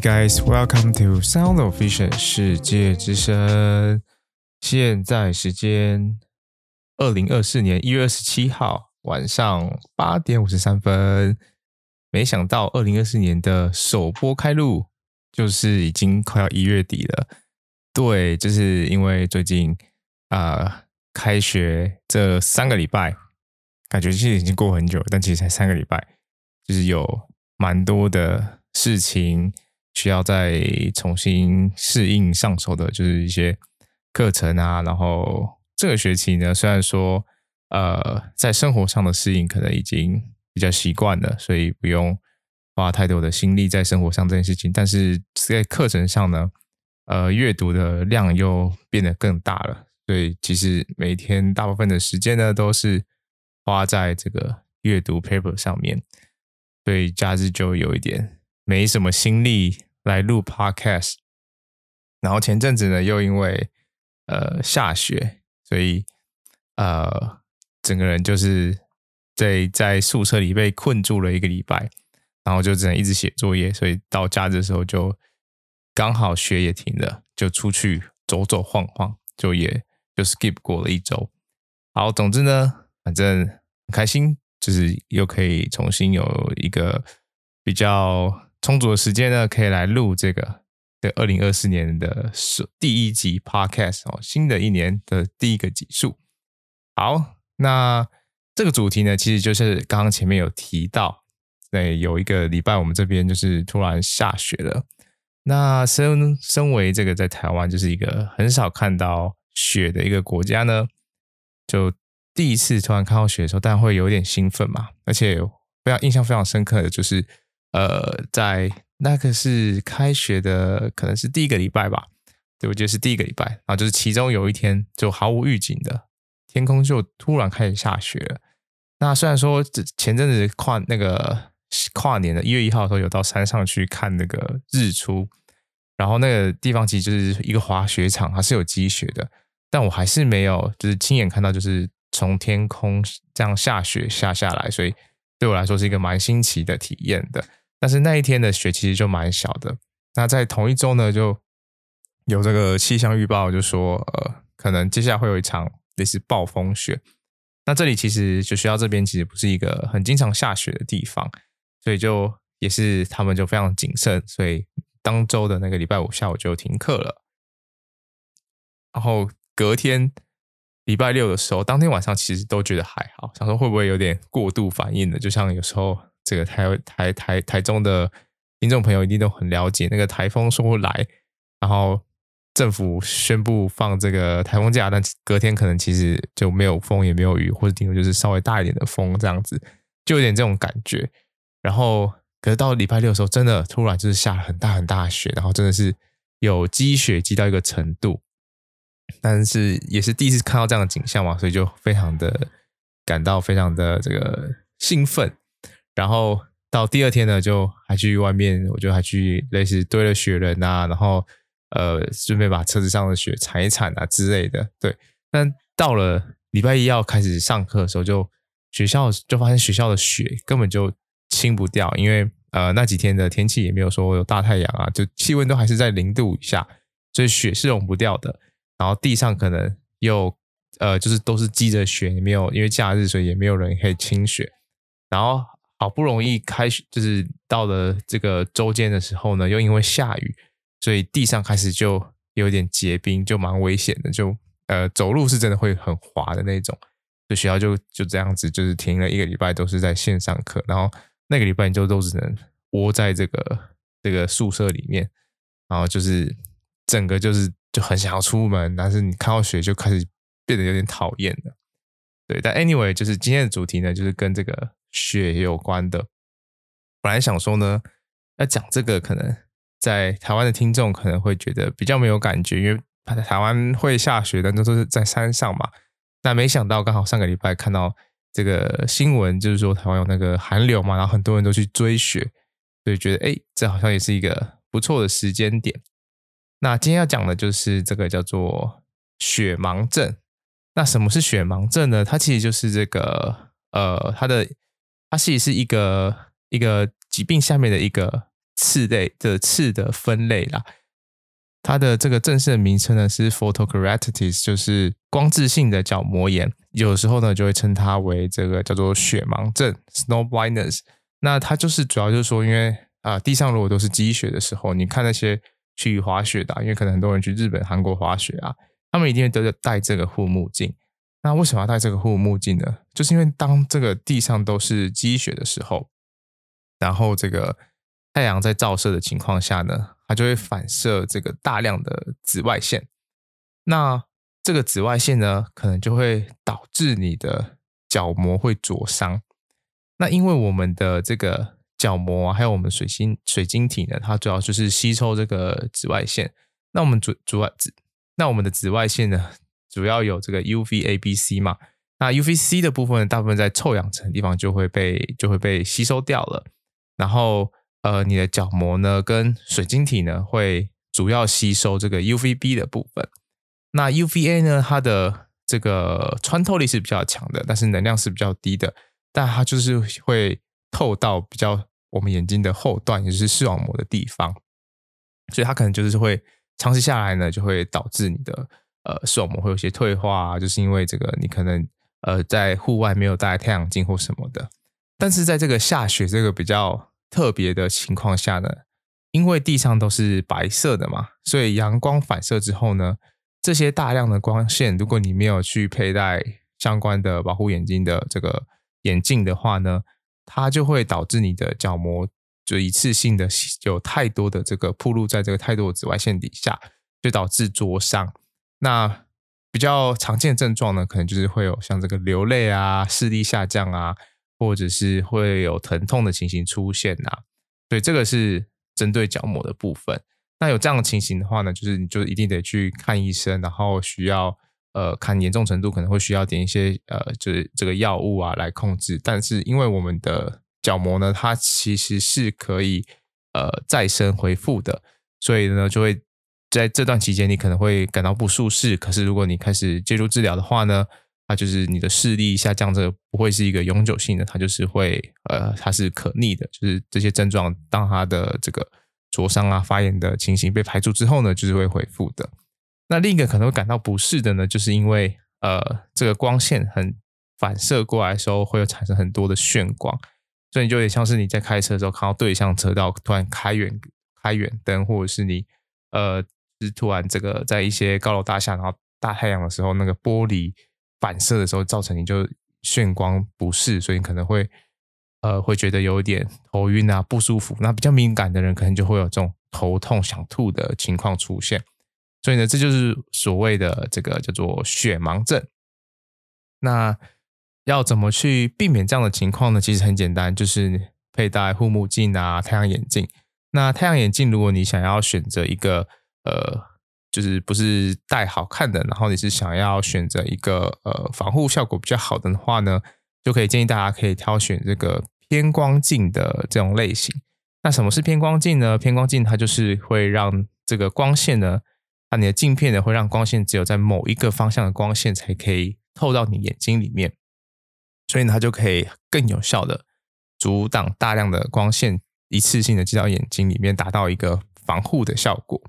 Guys, welcome to Sound of Vision 世界之声。现在时间二零二四年一月二十七号晚上八点五十三分。没想到二零二四年的首播开录，就是已经快要一月底了。对，就是因为最近啊、呃，开学这三个礼拜，感觉其实已经过很久，但其实才三个礼拜，就是有蛮多的事情需要再重新适应上手的，就是一些课程啊。然后这个学期呢，虽然说呃，在生活上的适应可能已经比较习惯了，所以不用花太多的心力在生活上这件事情，但是在课程上呢。呃，阅读的量又变得更大了，所以其实每天大部分的时间呢，都是花在这个阅读 paper 上面，所以假日就有一点没什么心力来录 podcast。然后前阵子呢，又因为呃下雪，所以呃整个人就是在在宿舍里被困住了一个礼拜，然后就只能一直写作业，所以到家的时候就。刚好雪也停了，就出去走走晃晃，就也就 skip 过了一周。好，总之呢，反正很开心，就是又可以重新有一个比较充足的时间呢，可以来录这个这二零二四年的首第一集 podcast 哦，新的一年的第一个集数。好，那这个主题呢，其实就是刚刚前面有提到，对，有一个礼拜我们这边就是突然下雪了。那身身为这个在台湾就是一个很少看到雪的一个国家呢，就第一次突然看到雪的时候，当然会有点兴奋嘛。而且非常印象非常深刻的就是，呃，在那个是开学的，可能是第一个礼拜吧，对，我觉得是第一个礼拜，然后就是其中有一天就毫无预警的天空就突然开始下雪了。那虽然说前阵子跨那个。跨年的一月一号的时候，有到山上去看那个日出，然后那个地方其实就是一个滑雪场，它是有积雪的，但我还是没有就是亲眼看到，就是从天空这样下雪下下来，所以对我来说是一个蛮新奇的体验的。但是那一天的雪其实就蛮小的。那在同一周呢，就有这个气象预报就说，呃，可能接下来会有一场类似暴风雪。那这里其实就学校这边其实不是一个很经常下雪的地方。所以就也是他们就非常谨慎，所以当周的那个礼拜五下午就停课了。然后隔天礼拜六的时候，当天晚上其实都觉得还好，想说会不会有点过度反应的？就像有时候这个台台台台中的听众朋友一定都很了解，那个台风说来，然后政府宣布放这个台风假，但隔天可能其实就没有风也没有雨，或者顶多就是稍微大一点的风这样子，就有点这种感觉。然后，可是到礼拜六的时候，真的突然就是下了很大很大雪，然后真的是有积雪积到一个程度，但是也是第一次看到这样的景象嘛，所以就非常的感到非常的这个兴奋。然后到第二天呢，就还去外面，我就还去类似堆了雪人啊，然后呃顺便把车子上的雪铲一铲啊之类的。对，但到了礼拜一要开始上课的时候，就学校就发现学校的雪根本就。清不掉，因为呃那几天的天气也没有说有大太阳啊，就气温都还是在零度以下，所以雪是融不掉的。然后地上可能又呃就是都是积着雪，也没有因为假日，所以也没有人可以清雪。然后好不容易开学，就是到了这个周间的时候呢，又因为下雨，所以地上开始就有点结冰，就蛮危险的，就呃走路是真的会很滑的那种。就学校就就这样子，就是停了一个礼拜，都是在线上课，然后。那个礼拜你就都只能窝在这个这个宿舍里面，然后就是整个就是就很想要出门，但是你看到雪就开始变得有点讨厌了。对，但 anyway，就是今天的主题呢，就是跟这个雪有关的。本来想说呢，要讲这个，可能在台湾的听众可能会觉得比较没有感觉，因为台湾会下雪，但都是在山上嘛。那没想到刚好上个礼拜看到。这个新闻就是说台湾有那个寒流嘛，然后很多人都去追雪，所以觉得哎，这好像也是一个不错的时间点。那今天要讲的就是这个叫做雪盲症。那什么是雪盲症呢？它其实就是这个呃，它的它其实是一个一个疾病下面的一个次类的次的分类啦。它的这个正式的名称呢是 photokeratitis，就是光致性的角膜炎。有时候呢就会称它为这个叫做雪盲症 （snow blindness）。那它就是主要就是说，因为啊、地上如果都是积雪的时候，你看那些去滑雪的、因为可能很多人去日本、韩国滑雪啊，他们一定会都要戴这个护目镜。那为什么要戴这个护目镜呢？就是因为当这个地上都是积雪的时候，然后这个太阳在照射的情况下呢，它就会反射这个大量的紫外线。那这个紫外线呢，可能就会导致你的角膜会灼伤。那因为我们的这个角膜还有我们水晶水晶体呢，它主要就是吸收这个紫外线。那我们主主要紫，那我们的紫外线呢？主要有这个 UVA、B、C 嘛，那 UVC 的部分大部分在臭氧层地方就会被就会被吸收掉了，然后呃，你的角膜呢跟水晶体呢会主要吸收这个 UVB 的部分，那 UVA 呢它的这个穿透力是比较强的，但是能量是比较低的，但它就是会透到比较我们眼睛的后段，也就是视网膜的地方，所以它可能就是会长期下来呢就会导致你的。呃，视网膜会有些退化，就是因为这个你可能呃在户外没有戴太阳镜或什么的。但是在这个下雪这个比较特别的情况下呢，因为地上都是白色的嘛，所以阳光反射之后呢，这些大量的光线，如果你没有去佩戴相关的保护眼睛的这个眼镜的话呢，它就会导致你的角膜就一次性的有太多的这个暴露在这个太多的紫外线底下，就导致灼伤。那比较常见症状呢，可能就是会有像这个流泪啊、视力下降啊，或者是会有疼痛的情形出现啊。所以这个是针对角膜的部分。那有这样的情形的话呢，就是你就一定得去看医生，然后需要呃看严重程度，可能会需要点一些呃就是这个药物啊来控制。但是因为我们的角膜呢，它其实是可以呃再生恢复的，所以呢就会。在这段期间，你可能会感到不舒适。可是，如果你开始介入治疗的话呢，它就是你的视力下降，这不会是一个永久性的，它就是会呃，它是可逆的。就是这些症状，当它的这个灼伤啊、发炎的情形被排除之后呢，就是会恢复的。那另一个可能会感到不适的呢，就是因为呃，这个光线很反射过来的时候，会有产生很多的眩光，所以你就有点像是你在开车的时候看到对向车道突然开远开远灯，或者是你呃。是突然，这个在一些高楼大厦，然后大太阳的时候，那个玻璃反射的时候，造成你就眩光不适，所以你可能会呃会觉得有点头晕啊，不舒服。那比较敏感的人，可能就会有这种头痛、想吐的情况出现。所以呢，这就是所谓的这个叫做雪盲症。那要怎么去避免这样的情况呢？其实很简单，就是佩戴护目镜啊、太阳眼镜。那太阳眼镜，如果你想要选择一个呃，就是不是戴好看的，然后你是想要选择一个呃防护效果比较好的话呢，就可以建议大家可以挑选这个偏光镜的这种类型。那什么是偏光镜呢？偏光镜它就是会让这个光线呢，那你的镜片呢会让光线只有在某一个方向的光线才可以透到你眼睛里面，所以呢它就可以更有效的阻挡大量的光线一次性的进到眼睛里面，达到一个防护的效果。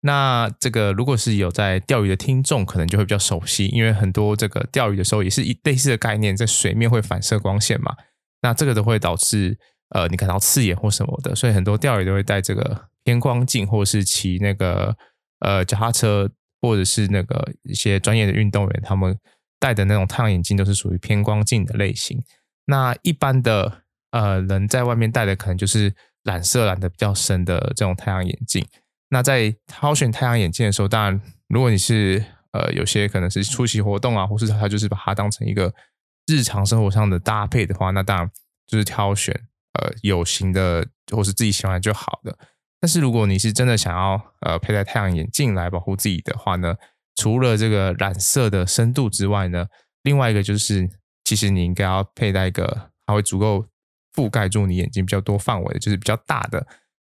那这个如果是有在钓鱼的听众，可能就会比较熟悉，因为很多这个钓鱼的时候也是一类似的概念，在水面会反射光线嘛，那这个都会导致呃你感到刺眼或什么的，所以很多钓鱼都会戴这个偏光镜，或者是骑那个呃脚踏车，或者是那个一些专业的运动员，他们戴的那种太阳眼镜都是属于偏光镜的类型。那一般的呃人在外面戴的可能就是染色染的比较深的这种太阳眼镜。那在挑选太阳眼镜的时候，当然，如果你是呃有些可能是出席活动啊，或是他就是把它当成一个日常生活上的搭配的话，那当然就是挑选呃有型的或是自己喜欢就好的。但是如果你是真的想要呃佩戴太阳眼镜来保护自己的话呢，除了这个染色的深度之外呢，另外一个就是其实你应该要佩戴一个它会足够覆盖住你眼睛比较多范围的，就是比较大的，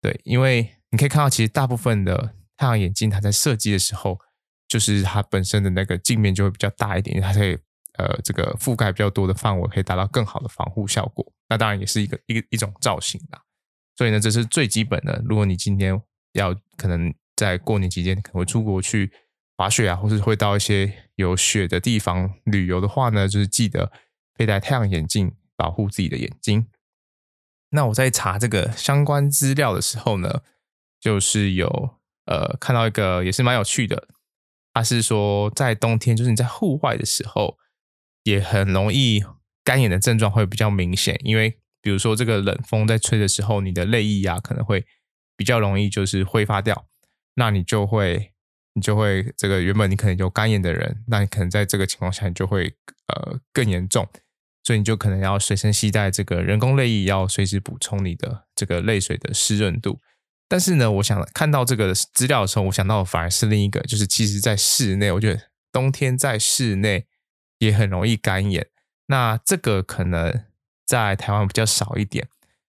对，因为。你可以看到，其实大部分的太阳眼镜，它在设计的时候，就是它本身的那个镜面就会比较大一点，因为它可以呃这个覆盖比较多的范围，可以达到更好的防护效果。那当然也是一个一个一种造型啦。所以呢，这是最基本的。如果你今天要可能在过年期间可能会出国去滑雪啊，或是会到一些有雪的地方旅游的话呢，就是记得佩戴太阳眼镜，保护自己的眼睛。那我在查这个相关资料的时候呢，就是有呃看到一个也是蛮有趣的，它是说在冬天，就是你在户外的时候，也很容易干眼的症状会比较明显，因为比如说这个冷风在吹的时候，你的泪液啊可能会比较容易就是挥发掉，那你就会你就会这个原本你可能有干眼的人，那你可能在这个情况下你就会呃更严重。所以你就可能要随身携带这个人工泪液，要随时补充你的这个泪水的湿润度。但是呢，我想看到这个资料的时候，我想到的反而是另一个，就是其实在室内，我觉得冬天在室内也很容易干眼。那这个可能在台湾比较少一点，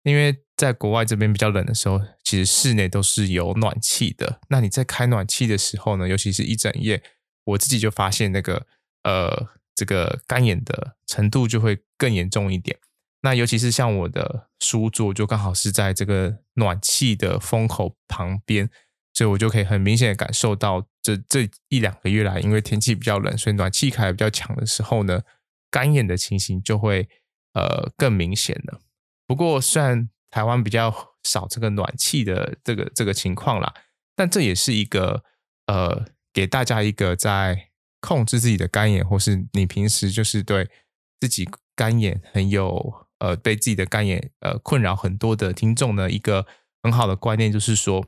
因为在国外这边比较冷的时候，其实室内都是有暖气的。那你在开暖气的时候呢，尤其是一整夜，我自己就发现那个呃。这个干眼的程度就会更严重一点。那尤其是像我的书桌，就刚好是在这个暖气的风口旁边，所以我就可以很明显的感受到这，这一两个月来，因为天气比较冷，所以暖气开得比较强的时候呢，干眼的情形就会呃更明显了。不过，虽然台湾比较少这个暖气的这个这个情况啦，但这也是一个呃给大家一个在。控制自己的干眼，或是你平时就是对自己干眼很有呃，被自己的干眼呃困扰很多的听众呢，一个很好的观念就是说，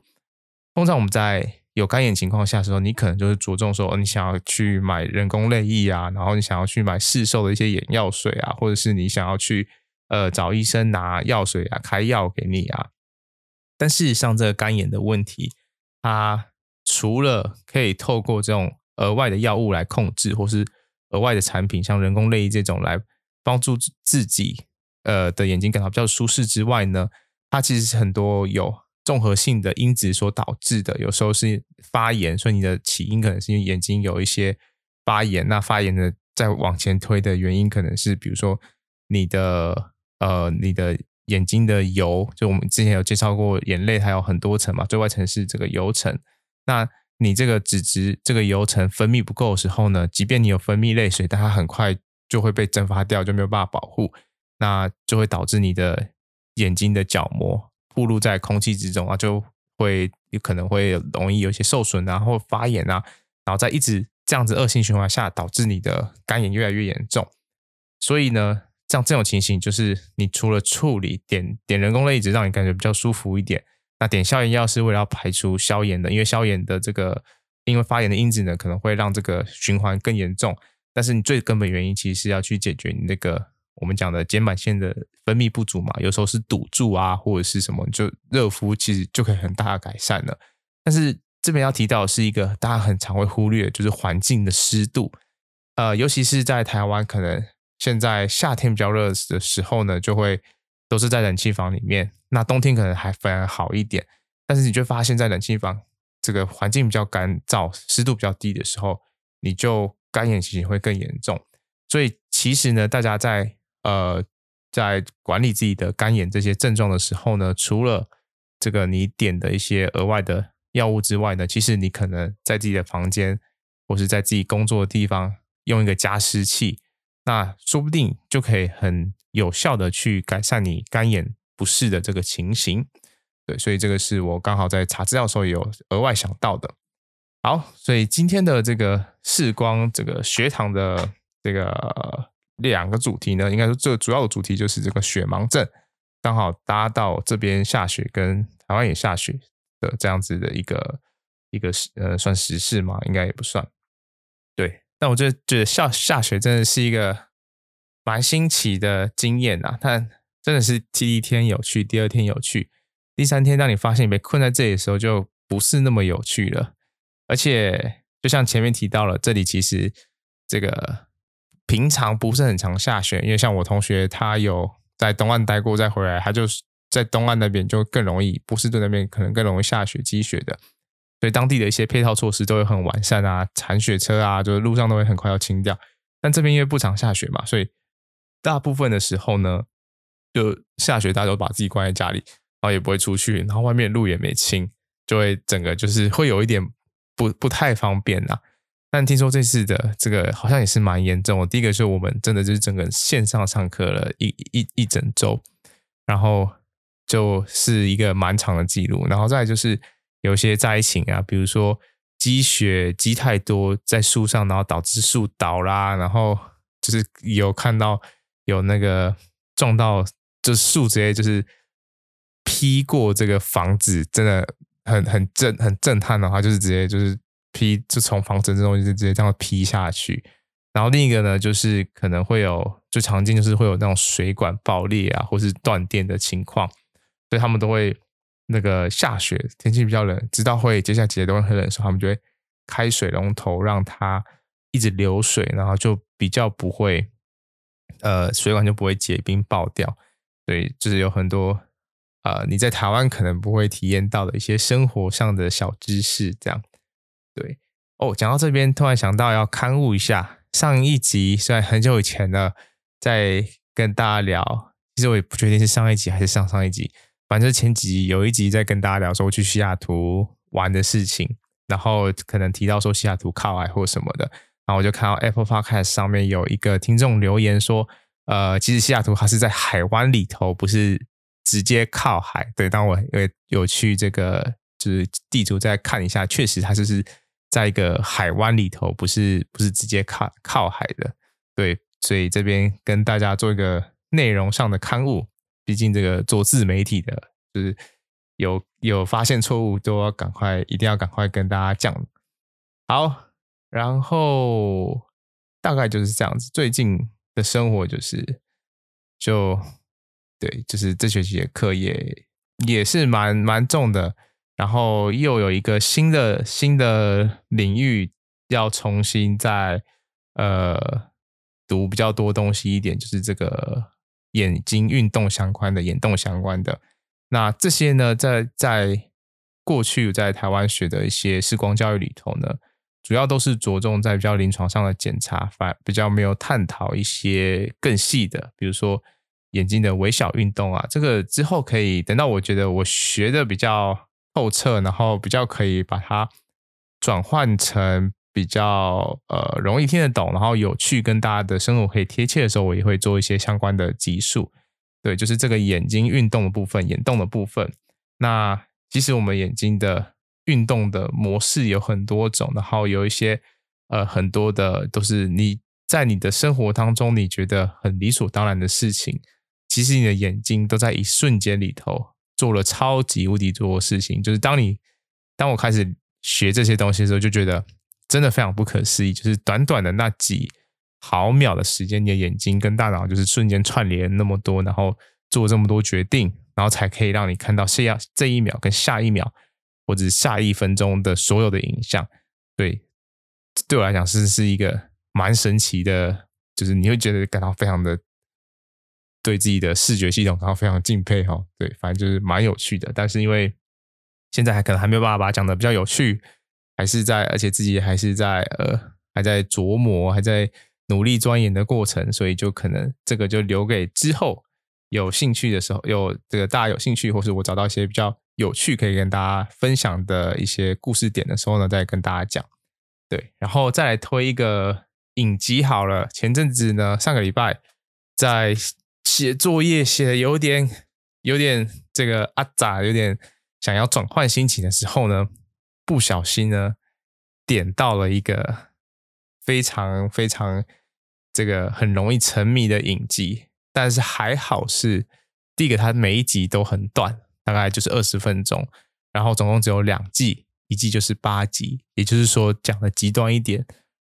通常我们在有干眼情况下的时候，你可能就是着重说，你想要去买人工泪液啊，然后你想要去买市售的一些眼药水啊，或者是你想要去呃找医生拿药水啊，开药给你啊。但事实上，这个干眼的问题，它除了可以透过这种额外的药物来控制，或是额外的产品，像人工泪液这种来帮助自己呃的眼睛感到比较舒适之外呢，它其实是很多有综合性的因子所导致的。有时候是发炎，所以你的起因可能是因为眼睛有一些发炎。那发炎的再往前推的原因，可能是比如说你的呃你的眼睛的油，就我们之前有介绍过，眼泪还有很多层嘛，最外层是这个油层。那你这个脂质、这个油层分泌不够的时候呢，即便你有分泌泪水，但它很快就会被蒸发掉，就没有办法保护，那就会导致你的眼睛的角膜暴露在空气之中啊，就会有可能会容易有一些受损啊，或发炎啊，然后在一直这样子恶性循环下，导致你的干眼越来越严重。所以呢，像这种情形，就是你除了处理点点人工泪液，让你感觉比较舒服一点。那点消炎药是为了要排除消炎的，因为消炎的这个因为发炎的因子呢，可能会让这个循环更严重。但是你最根本原因其实是要去解决你那个我们讲的瞼板腺的分泌不足嘛，有时候是堵住啊，或者是什么，就热敷其实就可以很大的改善了。但是这边要提到的是一个大家很常会忽略，就是环境的湿度。呃，尤其是在台湾，可能现在夏天比较热的时候呢，就会。都是在冷气房里面，那冬天可能还反而好一点，但是你就发现，在冷气房这个环境比较干燥、湿度比较低的时候，你就干眼其实会更严重。所以其实呢，大家在呃在管理自己的干眼这些症状的时候呢，除了这个你点的一些额外的药物之外呢，其实你可能在自己的房间或是在自己工作的地方用一个加湿器，那说不定就可以很。有效的去改善你干眼不适的这个情形，对，所以这个是我刚好在查资料的时候有额外想到的。好，所以今天的这个视光这个学堂的这个两个主题呢，应该说最主要的主题就是这个雪盲症，刚好搭到这边下雪跟台湾也下雪的这样子的一个一个呃算时事嘛，应该也不算。对，但我就觉得下下雪真的是一个。蛮新奇的经验呐，但真的是第一天有趣，第二天有趣，第三天当你发现被困在这里的时候，就不是那么有趣了。而且，就像前面提到了，这里其实这个平常不是很常下雪，因为像我同学他有在东岸待过，再回来，他就是在东岸那边就更容易，波士顿那边可能更容易下雪积雪的，所以当地的一些配套措施都会很完善啊，铲雪车啊，就是路上都会很快要清掉。但这边因为不常下雪嘛，所以大部分的时候呢，就下雪，大家都把自己关在家里，然后也不会出去，然后外面路也没清，就会整个就是会有一点不不太方便呐。但听说这次的这个好像也是蛮严重的。第一个是我们真的就是整个线上上课了一一一整周，然后就是一个蛮长的记录。然后再就是有些灾情啊，比如说积雪积太多在树上，然后导致树倒啦，然后就是有看到有那个撞到，就是树直接就是劈过这个房子，真的很很震很震撼的话，就是直接就是。劈就从房子这种就直接这样劈下去，然后另一个呢，就是可能会有最常见就是会有那种水管爆裂啊，或是断电的情况，所以他们都会那个下雪，天气比较冷，知道会接下来几天都会很冷的时候，他们就会开水龙头让它一直流水，然后就比较不会呃水管就不会结冰爆掉，对就是有很多呃你在台湾可能不会体验到的一些生活上的小知识，这样。对哦，讲到这边，突然想到要勘误一下上一集，虽然很久以前了，在跟大家聊，其实我也不确定是上一集还是上上一集，反正前几集有一集在跟大家聊说我去西雅图玩的事情，然后可能提到说西雅图靠海或什么的，然后我就看到 Apple Podcast 上面有一个听众留言说，呃，其实西雅图它是在海湾里头，不是直接靠海。对，当我有有去这个就是地图再看一下，确实它就是。在一个海湾里头，不是不是直接靠靠海的，对，所以这边跟大家做一个内容上的勘误。毕竟这个做自媒体的，就是有有发现错误，都要赶快，一定要赶快跟大家讲。好，然后大概就是这样子。最近的生活就是，就对，就是这学期的课业也是蛮蛮重的。然后又有一个新的新的领域要重新再呃读比较多东西一点，就是这个眼睛运动相关的、眼动相关的。那这些呢，在在过去在台湾学的一些视光教育里头呢，主要都是着重在比较临床上的检查，反而比较没有探讨一些更细的，比如说眼睛的微小运动啊。这个之后可以等到我觉得我学的比较。透彻，然后比较可以把它转换成比较呃容易听得懂，然后有趣，跟大家的生活可以贴切的时候，我也会做一些相关的集数。对，就是这个眼睛运动的部分，眼动的部分。那其实我们眼睛的运动的模式有很多种，然后有一些呃很多的都是你在你的生活当中你觉得很理所当然的事情，其实你的眼睛都在一瞬间里头。做了超级无敌多事情，就是当你当我开始学这些东西的时候，就觉得真的非常不可思议。就是短短的那几毫秒的时间，你的眼睛跟大脑就是瞬间串联那么多，然后做这么多决定，然后才可以让你看到下这一秒跟下一秒或者下一分钟的所有的影像。对，对我来讲是是一个蛮神奇的，就是你会觉得感到非常的。对自己的视觉系统感到非常敬佩哈，对，反正就是蛮有趣的。但是因为现在还可能还没有办法把它讲的比较有趣，还是在，而且自己还是在呃还在琢磨，还在努力钻研的过程，所以就可能这个就留给之后有兴趣的时候，有这个大家有兴趣，或是我找到一些比较有趣可以跟大家分享的一些故事点的时候呢，再跟大家讲。对，然后再来推一个影集好了。前阵子呢，上个礼拜在。写作业写的有点有点这个阿杂，有点想要转换心情的时候呢，不小心呢点到了一个非常非常这个很容易沉迷的影集，但是还好是第一个，它每一集都很短，大概就是二十分钟，然后总共只有两季，一季就是八集，也就是说讲的极端一点，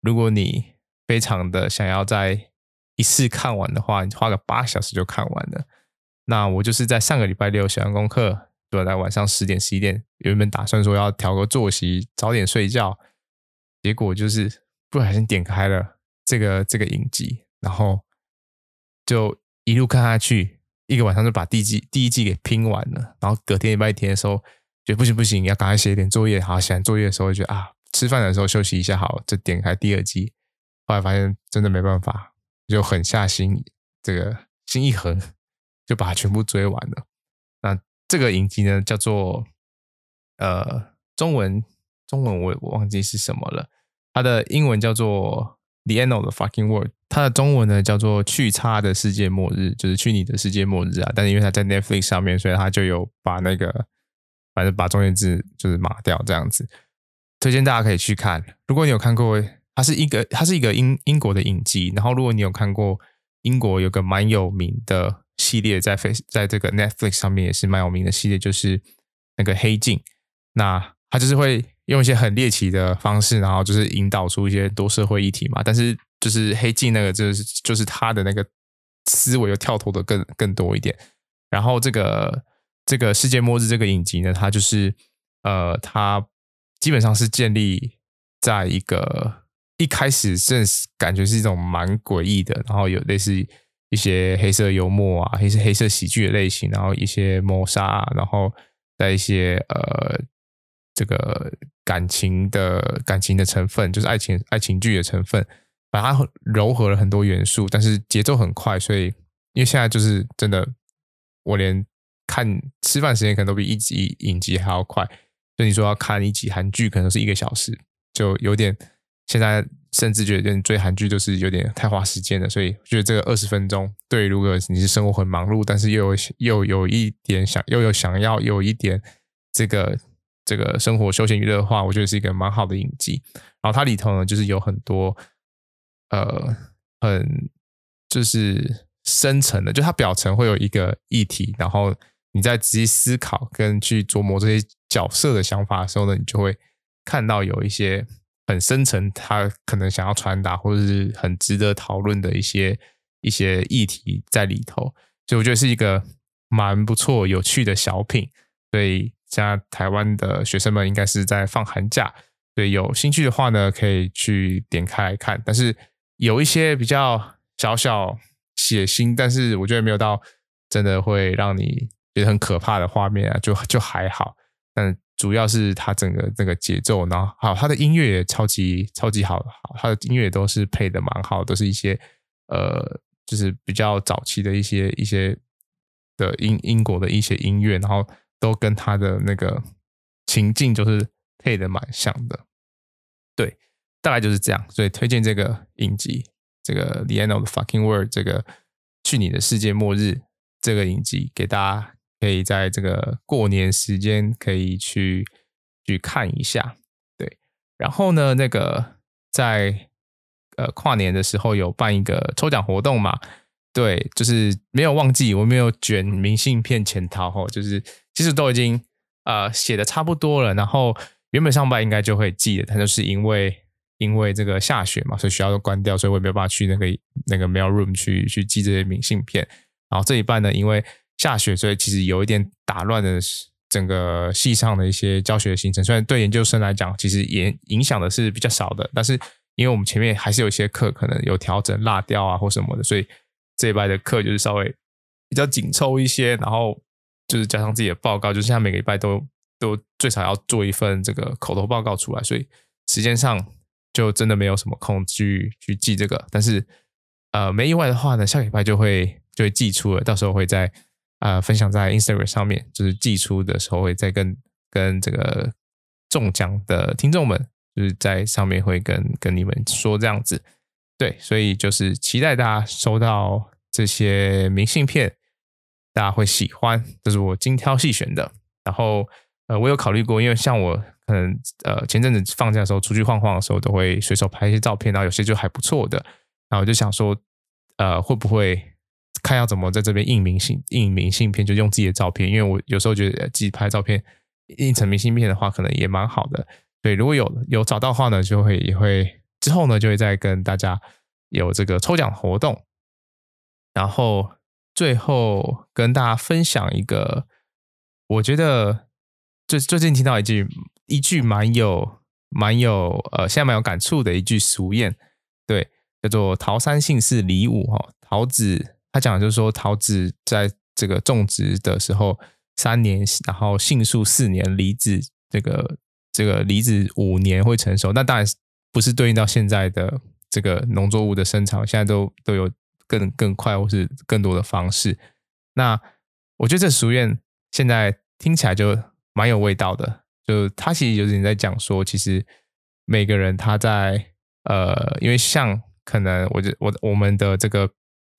如果你非常的想要在一次看完的话，你花个八小时就看完了。那我就是在上个礼拜六写完功课，就在晚上十点十一点，原本打算说要调个作息，早点睡觉，结果就是不小心点开了这个这个影集，然后就一路看下去，一个晚上就把第一季第一季给拼完了。然后隔天礼拜天的时候，觉得不行不行，要赶快写一点作业。好，写完作业的时候，就觉得啊，吃饭的时候休息一下好，就点开第二季。后来发现真的没办法。就狠下心，这个心一横，就把它全部追完了。那这个影集呢叫做呃中文中文我也忘记是什么了，它的英文叫做 The End of the Fucking World，它的中文呢叫做去叉的世界末日，就是去你的世界末日啊。但是因为它在 Netflix 上面，所以它就有把那个反正把中间字就是码掉这样子。推荐大家可以去看，如果你有看过，它是一个它是一个英英国的影集。然后如果你有看过英国有个蛮有名的系列，在 Face 在这个 Netflix 上面也是蛮有名的系列，就是那个黑镜。那它就是会用一些很猎奇的方式，然后就是引导出一些多社会议题嘛。但是就是黑镜那个就是就是他的那个思维又跳脱的更更多一点。然后这个这个世界末日这个影集呢，它就是呃它。基本上是建立在一个一开始正是感觉是一种蛮诡异的，然后有类似一些黑色幽默啊，黑色黑色喜剧的类型，然后一些谋杀啊，然后在一些呃这个感情的感情的成分，就是爱情爱情剧的成分，把它糅合了很多元素，但是节奏很快，所以因为现在就是真的，我连看吃饭时间可能都比一集影集还要快。就你说要看一集韩剧，可能是一个小时，就有点现在甚至觉得追韩剧就是有点太花时间了。所以觉得这个二十分钟，对，如果你是生活很忙碌，但是又有又有一点想又有想要有一点这个这个生活休闲娱乐的话，我觉得是一个蛮好的影集。然后它里头呢，就是有很多呃很就是深层的，就它表层会有一个议题，然后。你在仔细思考跟去琢磨这些角色的想法的时候呢，你就会看到有一些很深层，他可能想要传达或者是很值得讨论的一些一些议题在里头，所以我觉得是一个蛮不错、有趣的小品。所以现在台湾的学生们应该是在放寒假，所以有兴趣的话呢，可以去点开来看。但是有一些比较小小血腥，但是我觉得没有到真的会让你。觉得很可怕的画面啊，就就还好，但主要是它整个这个节奏，然后好，它的音乐也超级超级好，好，它的音乐都是配的蛮好，都是一些呃，就是比较早期的一些一些的英英国的一些音乐，然后都跟它的那个情境就是配的蛮像的，对，大概就是这样，所以推荐这个影集，这个《The End of the Fucking World》这个去你的世界末日这个影集给大家。可以在这个过年时间可以去去看一下，对。然后呢，那个在呃跨年的时候有办一个抽奖活动嘛，对，就是没有忘记，我没有卷明信片潜逃哦，就是其实都已经呃写的差不多了，然后原本上班应该就会寄的，但就是因为因为这个下雪嘛，所以学校都关掉，所以我也没有办法去那个那个 mail room 去去寄这些明信片。然后这一半呢，因为下雪，所以其实有一点打乱了整个系上的一些教学行程。虽然对研究生来讲，其实也影响的是比较少的，但是因为我们前面还是有一些课可能有调整落掉啊或什么的，所以这一拜的课就是稍微比较紧凑一些。然后就是加上自己的报告，就是现在每个礼拜都都最少要做一份这个口头报告出来，所以时间上就真的没有什么空去去记这个。但是呃，没意外的话呢，下礼拜就会就会寄出了，到时候会在。啊、呃，分享在 Instagram 上面，就是寄出的时候会再跟跟这个中奖的听众们，就是在上面会跟跟你们说这样子，对，所以就是期待大家收到这些明信片，大家会喜欢，这是我精挑细选的。然后呃，我有考虑过，因为像我可能呃前阵子放假的时候出去晃晃的时候，都会随手拍一些照片，然后有些就还不错的，然后我就想说，呃，会不会？看要怎么在这边印明信印明信片，就用自己的照片，因为我有时候觉得自己拍照片印成明信片的话，可能也蛮好的。对，如果有有找到的话呢，就会也会之后呢，就会再跟大家有这个抽奖活动。然后最后跟大家分享一个，我觉得最最近听到一句一句蛮有蛮有呃，现在蛮有感触的一句俗谚，对，叫做“桃三姓氏李五”哈，桃子。他讲的就是说，桃子在这个种植的时候三年，然后杏树四年，梨子这个这个梨子五年会成熟。那当然不是对应到现在的这个农作物的生产，现在都都有更更快或是更多的方式。那我觉得这俗谚现在听起来就蛮有味道的。就他其实有点在讲说，其实每个人他在呃，因为像可能我我我们的这个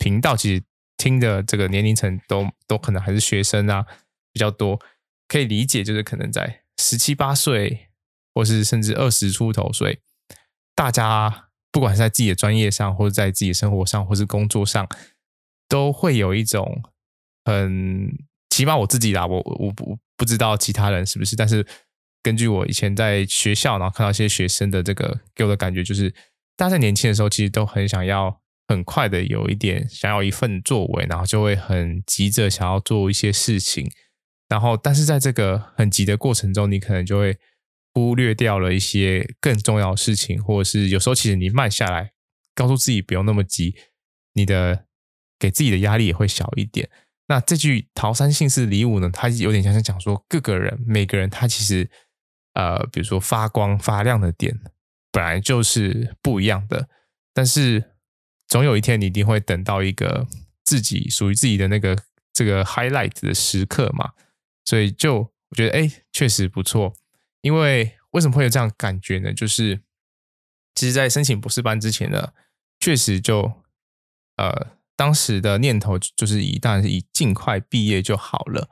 频道，其实听的这个年龄层都都可能还是学生啊比较多，可以理解，就是可能在十七八岁，或是甚至二十出头岁，大家不管是在自己的专业上，或者在自己的生活上，或是工作上，都会有一种很，起码我自己啦，我我不不知道其他人是不是，但是。根据我以前在学校，然后看到一些学生的这个给我的感觉，就是大家在年轻的时候，其实都很想要很快的有一点想要一份作为，然后就会很急着想要做一些事情，然后但是在这个很急的过程中，你可能就会忽略掉了一些更重要的事情，或者是有时候其实你慢下来，告诉自己不用那么急，你的给自己的压力也会小一点。那这句桃山幸事李武呢，它有点像是讲说，各个人每个人他其实。呃，比如说发光发亮的点本来就是不一样的，但是总有一天你一定会等到一个自己属于自己的那个这个 highlight 的时刻嘛。所以就我觉得，哎，确实不错。因为为什么会有这样感觉呢？就是其实，在申请博士班之前呢，确实就呃，当时的念头就是以当然是以尽快毕业就好了。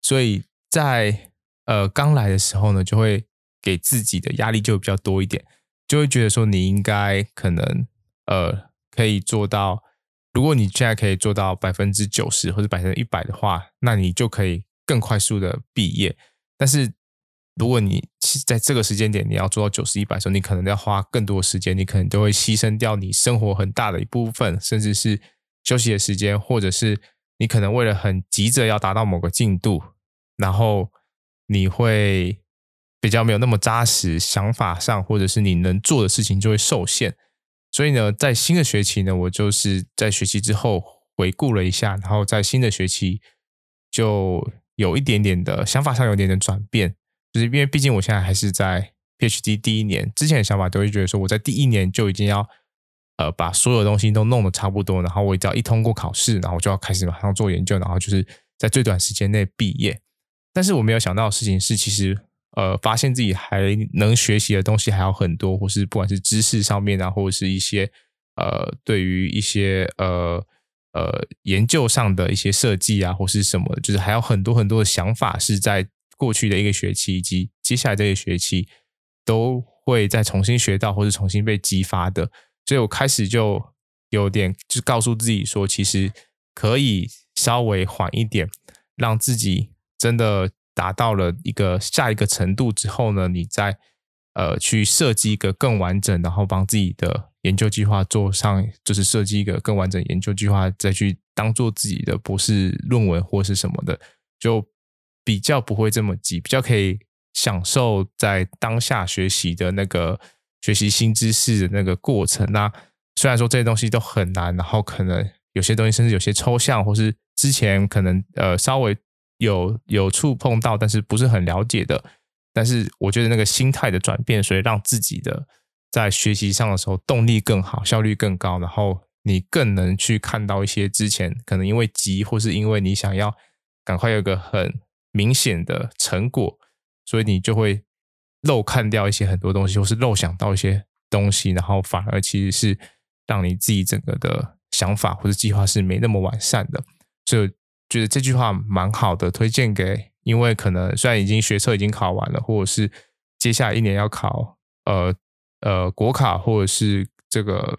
所以在呃，刚来的时候呢，就会给自己的压力就比较多一点，就会觉得说你应该可能呃可以做到，如果你现在可以做到百分之九十或者百分之一百的话，那你就可以更快速的毕业。但是如果你在这个时间点你要做到九十一百的时候，你可能要花更多时间，你可能都会牺牲掉你生活很大的一部分，甚至是休息的时间，或者是你可能为了很急着要达到某个进度，然后。你会比较没有那么扎实，想法上或者是你能做的事情就会受限。所以呢，在新的学期呢，我就是在学期之后回顾了一下，然后在新的学期就有一点点的想法上有一点点转变，就是因为毕竟我现在还是在 PhD 第一年，之前的想法都会觉得说我在第一年就已经要呃把所有东西都弄得差不多，然后我只要一通过考试，然后我就要开始马上做研究，然后就是在最短时间内毕业。但是我没有想到的事情是，其实呃，发现自己还能学习的东西还有很多，或是不管是知识上面啊，或者是一些呃，对于一些呃呃研究上的一些设计啊，或是什么，就是还有很多很多的想法是在过去的一个学期以及接下来这个学期都会再重新学到，或是重新被激发的。所以我开始就有点就告诉自己说，其实可以稍微缓一点，让自己。真的达到了一个下一个程度之后呢，你再呃去设计一个更完整，然后帮自己的研究计划做上，就是设计一个更完整研究计划，再去当做自己的博士论文或是什么的，就比较不会这么急，比较可以享受在当下学习的那个学习新知识的那个过程。那虽然说这些东西都很难，然后可能有些东西甚至有些抽象，或是之前可能呃稍微。有有触碰到，但是不是很了解的。但是我觉得那个心态的转变，所以让自己的在学习上的时候动力更好，效率更高，然后你更能去看到一些之前可能因为急，或是因为你想要赶快有个很明显的成果，所以你就会漏看掉一些很多东西，或是漏想到一些东西，然后反而其实是让你自己整个的想法或者计划是没那么完善的，所以。觉得这句话蛮好的，推荐给因为可能虽然已经学测已经考完了，或者是接下来一年要考呃呃国考，或者是这个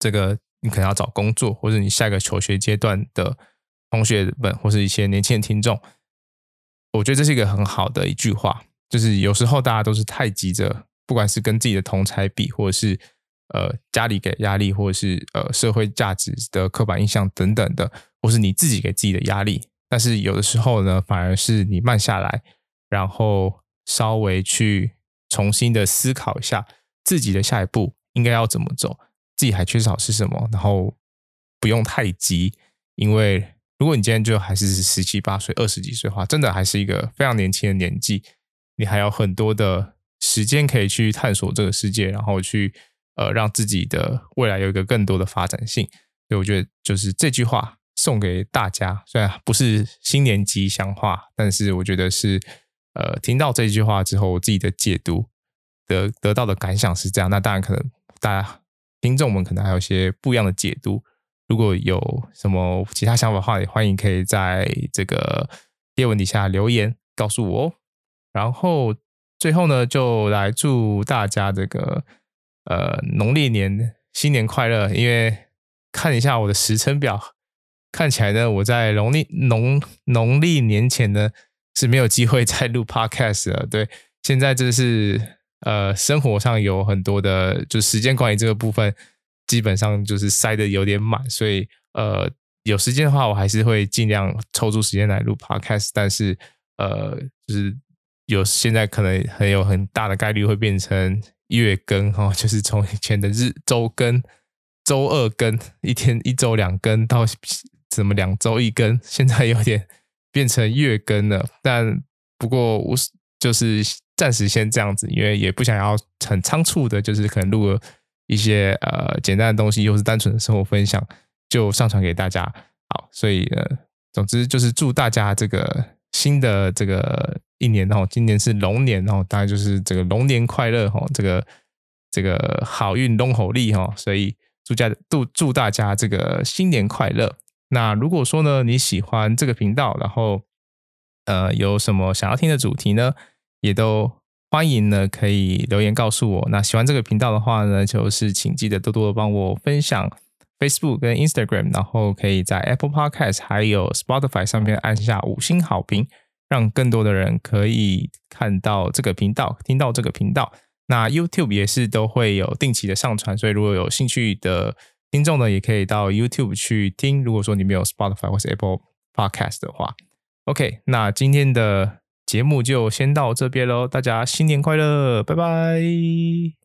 这个你可能要找工作，或者你下一个求学阶段的同学们，或是一些年轻的听众，我觉得这是一个很好的一句话，就是有时候大家都是太急着，不管是跟自己的同才比，或者是呃家里给压力，或者是呃社会价值的刻板印象等等的。或是你自己给自己的压力，但是有的时候呢，反而是你慢下来，然后稍微去重新的思考一下自己的下一步应该要怎么走，自己还缺少是什么，然后不用太急，因为如果你今天就还是十七八岁、二十几岁的话，真的还是一个非常年轻的年纪，你还有很多的时间可以去探索这个世界，然后去呃让自己的未来有一个更多的发展性。所以我觉得就是这句话。送给大家。虽然不是新年吉祥话，但是我觉得是呃，听到这句话之后，我自己的解读得得到的感想是这样。那当然，可能大家听众们可能还有一些不一样的解读。如果有什么其他想法的话，也欢迎可以在这个贴文底下留言告诉我哦。然后最后呢，就来祝大家这个呃农历年新年快乐！因为看一下我的时辰表，看起来呢，我在农历农农历年前呢是没有机会再录 podcast 了。对，现在就是呃生活上有很多的，就时间管理这个部分。基本上就是塞得有点满，所以呃有时间的话，我还是会尽量抽出时间来录 podcast。但是呃，就是有现在可能很有很大的概率会变成月更 哈，就是从以前的日周更、周二更，一天一周两更，到什么两周一更，现在有点变成月更了。但不过我就是暂时先这样子，因为也不想要很仓促的，就是可能录了。一些呃简单的东西，又是单纯的生活分享，就上传给大家。好，所以呃，总之就是祝大家这个新的这个一年哦，今年是龙年哦，当然就是这个龙年快乐哈，这个这个好运龙吼利哈，所以祝家祝祝大家这个新年快乐。那如果说呢，你喜欢这个频道，然后呃有什么想要听的主题呢，也都。欢迎呢，可以留言告诉我。那喜欢这个频道的话呢，就是请记得多多的帮我分享 Facebook 跟 Instagram，然后可以在 Apple Podcast 还有 Spotify 上面按下五星好评，让更多的人可以看到这个频道，听到这个频道。那 YouTube 也是都会有定期的上传，所以如果有兴趣的听众呢，也可以到 YouTube 去听。如果说你没有 Spotify 或是 Apple Podcast 的话，OK，那今天的。节目就先到这边喽，大家新年快乐，拜拜。